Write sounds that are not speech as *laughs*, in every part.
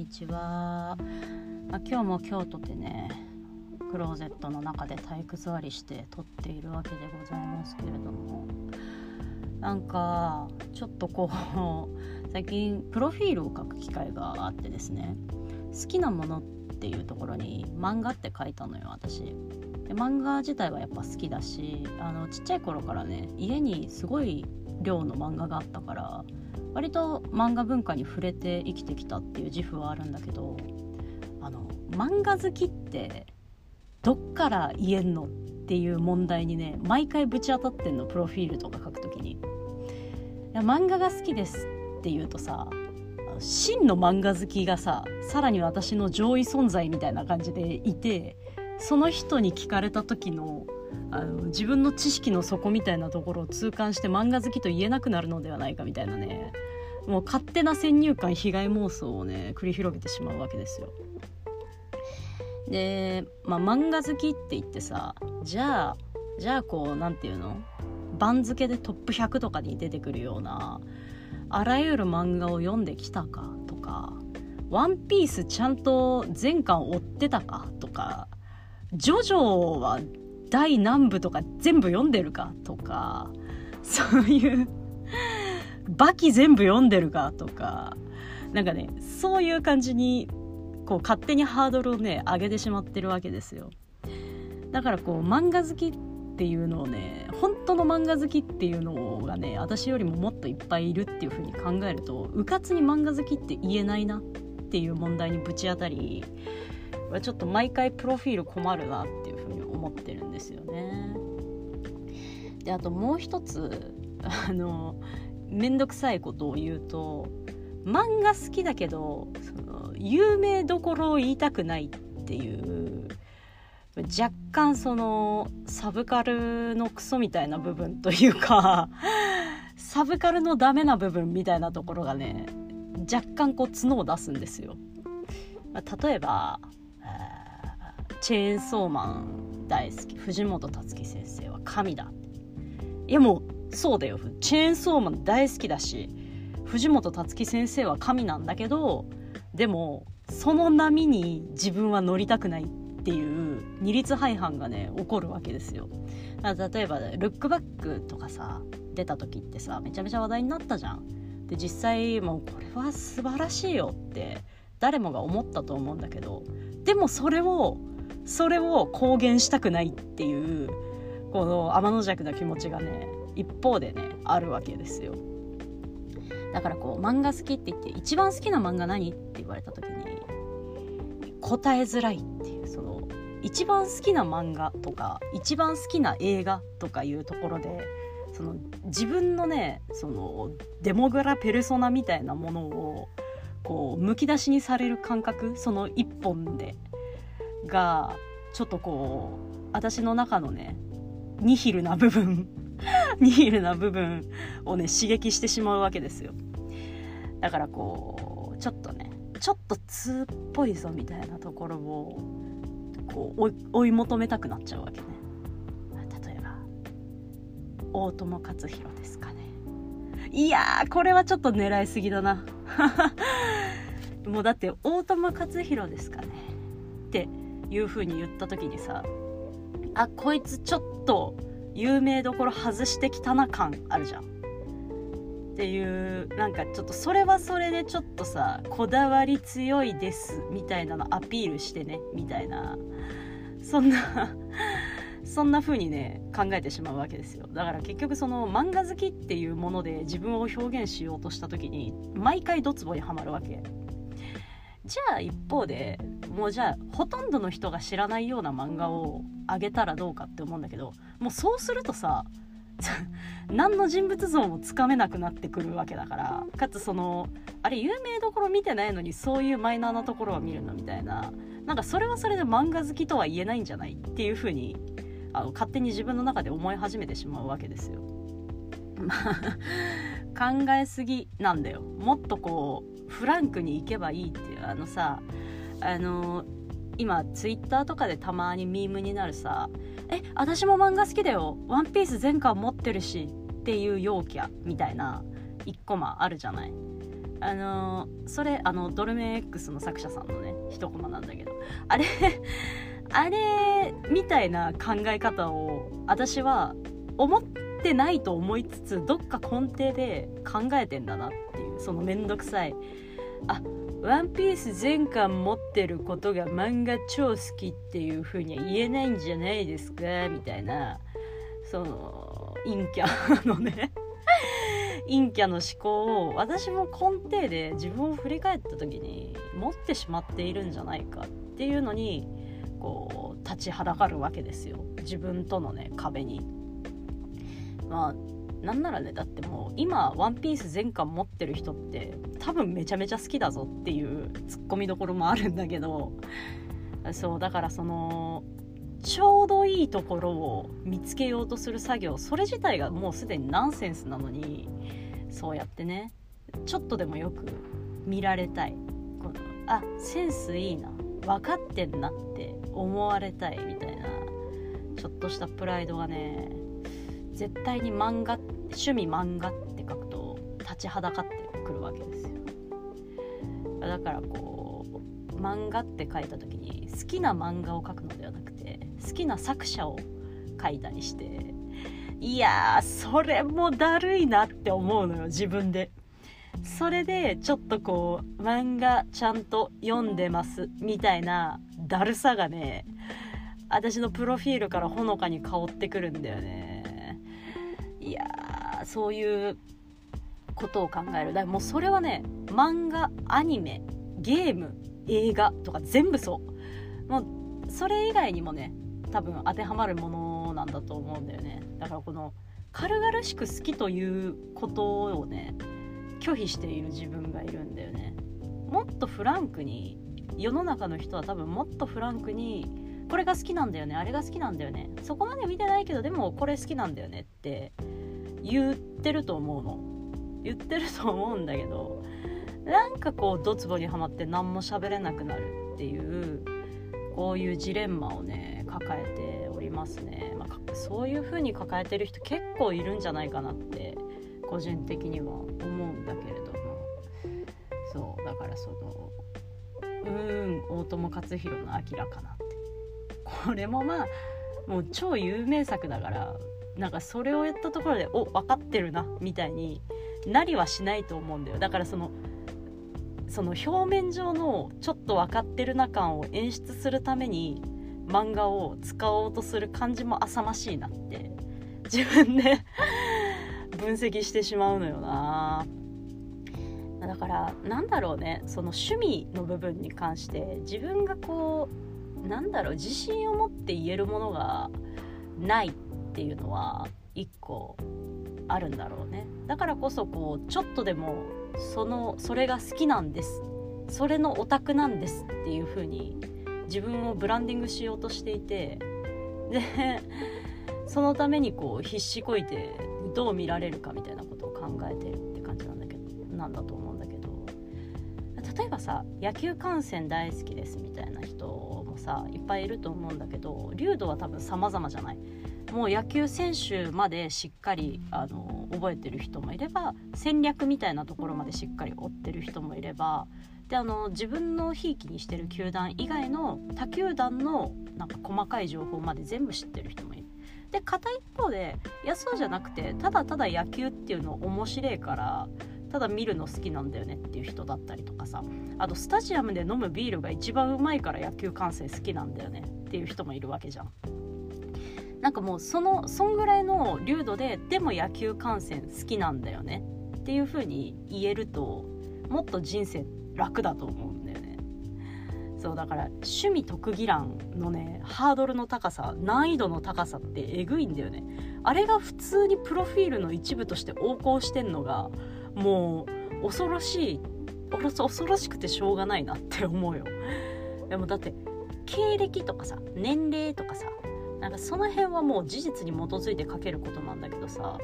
にちは、まあ、今日も今日とてねクローゼットの中で体育座りして撮っているわけでございますけれども。なんかちょっとこう *laughs* 最近プロフィールを書く機会があってですね好きなものっていうところに漫画って書いたのよ私。で漫画自体はやっぱ好きだしあのちっちゃい頃からね家にすごい量の漫画があったから割と漫画文化に触れて生きてきたっていう自負はあるんだけどあの漫画好きってどっから言えんのっていう問題にね毎回ぶち当たってんのプロフィールとか書くときに。いや漫画が好きですって言うとさ真の漫画好きがささらに私の上位存在みたいな感じでいてその人に聞かれた時のあの自分の知識の底みたいなところを痛感して漫画好きと言えなくなるのではないかみたいなねもう勝手な先入観被害妄想をね繰り広げてしまうわけですよ。で、まあ、漫画好きって言ってさじゃあじゃあこう何て言うの？番付でトップ100とかに出てくるようなあらゆる漫画を読んできたかとか「ワンピースちゃんと全巻追ってたかとか「ジョジョは第何部とか全部読んでるかとかそういうバキ全部読んでるかとかなんかねそういう感じにこう勝手にハードルをね上げてしまってるわけですよ。だからこう漫画好きっていうのをね本当の漫画好きっていうのがね私よりももっといっぱいいるっていう風に考えるとうかつに漫画好きって言えないなっていう問題にぶち当たりちょっと毎回プロフィール困るなっていう風に思ってるんですよね。であともう一つ *laughs* あの面倒くさいことを言うと漫画好きだけどその有名どころを言いたくないっていう若干そのサブカルのクソみたいな部分というか *laughs* サブカルのダメな部分みたいなところがね若干こう角を出すんですよ。ま例えばチェーンソーマン大好き。藤本樹先生は神だ。いやもうそうだよ。チェーンソーマン大好きだし藤本樹先生は神なんだけどでもその波に自分は乗りたくないっていう二律背反がね起こるわけですよ。例えば「ルックバック」とかさ出た時ってさめちゃめちゃ話題になったじゃん。で実際もうこれは素晴らしいよって誰もが思ったと思うんだけどでもそれをそれを公言したくないっていうこの天の弱な気持ちがね一方でねあるわけですよ。だからこう漫画好きって言って一番好きな漫画何って言われた時に答えづらいっていうその一番好きな漫画とか一番好きな映画とかいうところでその自分のねそのデモグラペルソナみたいなものをこうむき出しにされる感覚その一本で。がちょっとこう私の中のねニヒルな部分 *laughs* ニヒルな部分をね刺激してしまうわけですよ。だからこうちょっとねちょっと通っぽいぞみたいなところをこう追い求めたくなっちゃうわけね。例えば大友克洋ですかね。いやこれはちょっと狙いすぎだな。*laughs* もうだって大友克洋ですかね。っていう風に言った時にさあこいつちょっと有名どころ外してきたな感あるじゃん。っていうなんかちょっとそれはそれでちょっとさこだわり強いですみたいなのアピールしてねみたいな。そんな *laughs* そんな風にね考えてしまうわけですよ。だから結局その漫画好きっていうもので自分を表現しようとした時に毎回ドツボにはまるわけ。じゃあ一方でもうじゃあほとんどの人が知らないような漫画をあげたらどうかって思うんだけどもうそうするとさ *laughs* 何の人物像もつかめなくなってくるわけだからかつそのあれ有名どころ見てないのにそういうマイナーなところは見るのみたいななんかそれはそれで漫画好きとは言えないんじゃないっていう風にあの勝手に自分の中で思い始めてしまうわけですよ。まあ考えすぎなんだよもっとこうフランクに行けばいいっていうあのさあの今ツイッターとかでたまにミームになるさ「え私も漫画好きだよ。ワンピース全巻持ってるし」っていう陽キャみたいな1コマあるじゃない。あのそれあのドルメン X の作者さんのね一コマなんだけど。あれあれみたいな考え方を私は思ってないと思いつつどっか根底で考えてんだなっていう。そのめんどくさい。あワンピース全巻持ってることが漫画超好きっていう風には言えないんじゃないですか？みたいな。その陰キャのね。*laughs* 陰キャの思考を私も根底で自分を振り返った時に持ってしまっているんじゃないかっていうのにこう立ちはだかるわけですよ。自分とのね壁に。まあなんならねだってもう今「ワンピース全巻持ってる人って多分めちゃめちゃ好きだぞっていうツッコミどころもあるんだけどそうだからそのちょうどいいところを見つけようとする作業それ自体がもうすでにナンセンスなのにそうやってねちょっとでもよく見られたい。このあセンスいいな分かってんなって思われたいみたいなちょっとしたプライドがね絶対に漫画っ趣味漫画って書くと立ちはだかってくるわけですよ。だからこう漫画って書いた時に好きな漫画を描くのではなくて好きな作者を書いたりしていやそれもだるいなって思うのよ自分で。それでちょっとこう漫画ちゃんと読んでますみたいなだるさがね私のプロフィールからほのかに香ってくるんだよね。いやそういうことを考える。だからもうそれはね漫画アニメゲーム映画とか全部そう。もうそれ以外にもね多分当てはまるものなんだと思うんだよね。だからこの軽々しく好きということをね拒否している自分がいるんだよね。もっとフランクに世の中の人は多分もっとフランクにこれが好きなんだよねあれが好きなんだよね。そこまで見てないけどでもこれ好きなんだよねって言ってると思うの。言ってると思うんだけどなんかこうドツボにはまって何も喋れなくなるっていうこういうジレンマをね抱えておりますね、まあ、そういう風に抱えてる人結構いるんじゃないかなって個人的には思うんだけれども。そうだからそのうーん大友克洋の「明らかな」って。これもまあもう超有名作だからなんかそれをやったところでお分かってるなみたいになりはしないと思うんだよ。だからそのその表面上のちょっと分かってるな感を演出するために漫画を使おうとする感じも浅ましいなって自分で *laughs* 分析してしまうのよな。だからなんだろうねその趣味の部分に関して自分がこうなんだろう自信を持って言えるものがない。っっていうのは一個あるんだろうね。だからこそこうちょっとでもそのそれが好きなんです。それのオタクなんですっていう風に自分をブランディングしようとしていてでそのためにこう必死こいてどう見られるかみたいなことを考えてるって感じなんだけどなんだと思うんだけど。例えばさ野球観戦大好きですみたいな人さいっぱいいると思うんだけど流度は多分様々じゃないもう野球選手までしっかりあの覚えてる人もいれば戦略みたいなところまでしっかり追ってる人もいればであの自分のひいきにしてる球団以外の他球団のなんか細かい情報まで全部知ってる人もいる。で片一方でいやそうじゃなくてただただ野球っていうの面白いからただ見るの好きなんだよねっていう人だったりとかさ。あとスタジアムで飲むビールが一番うまいから野球観戦好きなんだよねっていう人もいるわけじゃん。なんかもうそのそんぐらいの流度ででも野球観戦好きなんだよねっていう風に言えるともっと人生楽だと思うんだよね。そうだから趣味特技欄のねハードルの高さ難易度の高さってえぐいんだよね。あれが普通にプロフィールの一部として横行してんのがもう恐ろしい恐ろしくてしょうがないなって思うよ。でもだって経歴とかさ年齢とかさなんかその辺はもう事実に基づいて書けることなんだけどさ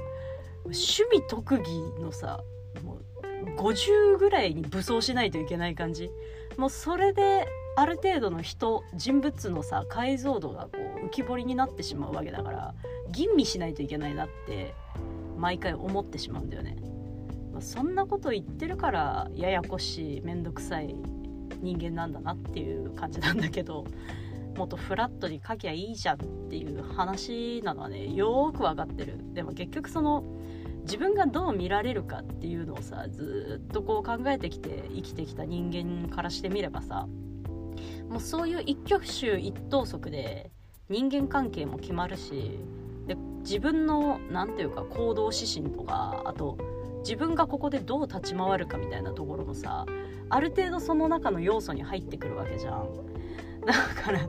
趣味特技のさもう50ぐらいに武装しないといけない感じ。もうそれである程度の人人物のさ解像度がこう浮き彫りになってしまうわけだから吟味しないといけないなって毎回思ってしまうんだよね。そんなこと言ってるからややこしい面倒くさい人間なんだなっていう感じなんだけどもっとフラットに書きゃいいじゃんっていう話なのはねよーく分かってる。でも結局その自分がどう見られるかっていうのをさずっとこう考えてきて生きてきた人間からしてみればさもうそういう一挙手一投足で人間関係も決まるしで自分の何て言うか行動指針とかあと自分がここでどう立ち回るかみたいなところもさある程度その中の要素に入ってくるわけじゃん。だから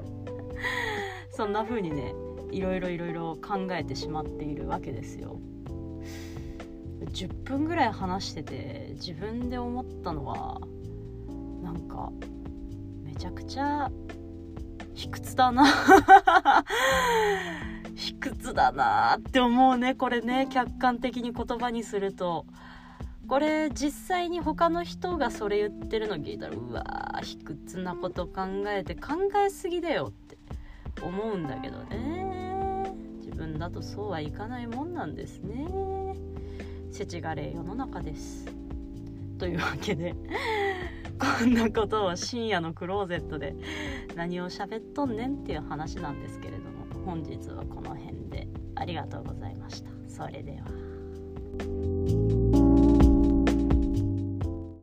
そんな風にねいろいろいろいろ考えてしまっているわけですよ。10分ぐらい話してて自分で思ったのはなんかめちゃくちゃ卑屈だな。卑屈だなって思うねこれね客観的に言葉にすると。これ実際に他の人がそれ言ってるの聞いたらうわー卑屈なこと考えて考えすぎだよって思うんだけどね。自分だとそうはいかないもんなんですね。世知辛い世の中です。というわけでこんなことを深夜のクローゼットで何を喋っとんねんっていう話なんですけど。本日はこの辺で。ありがとうございました。それでは。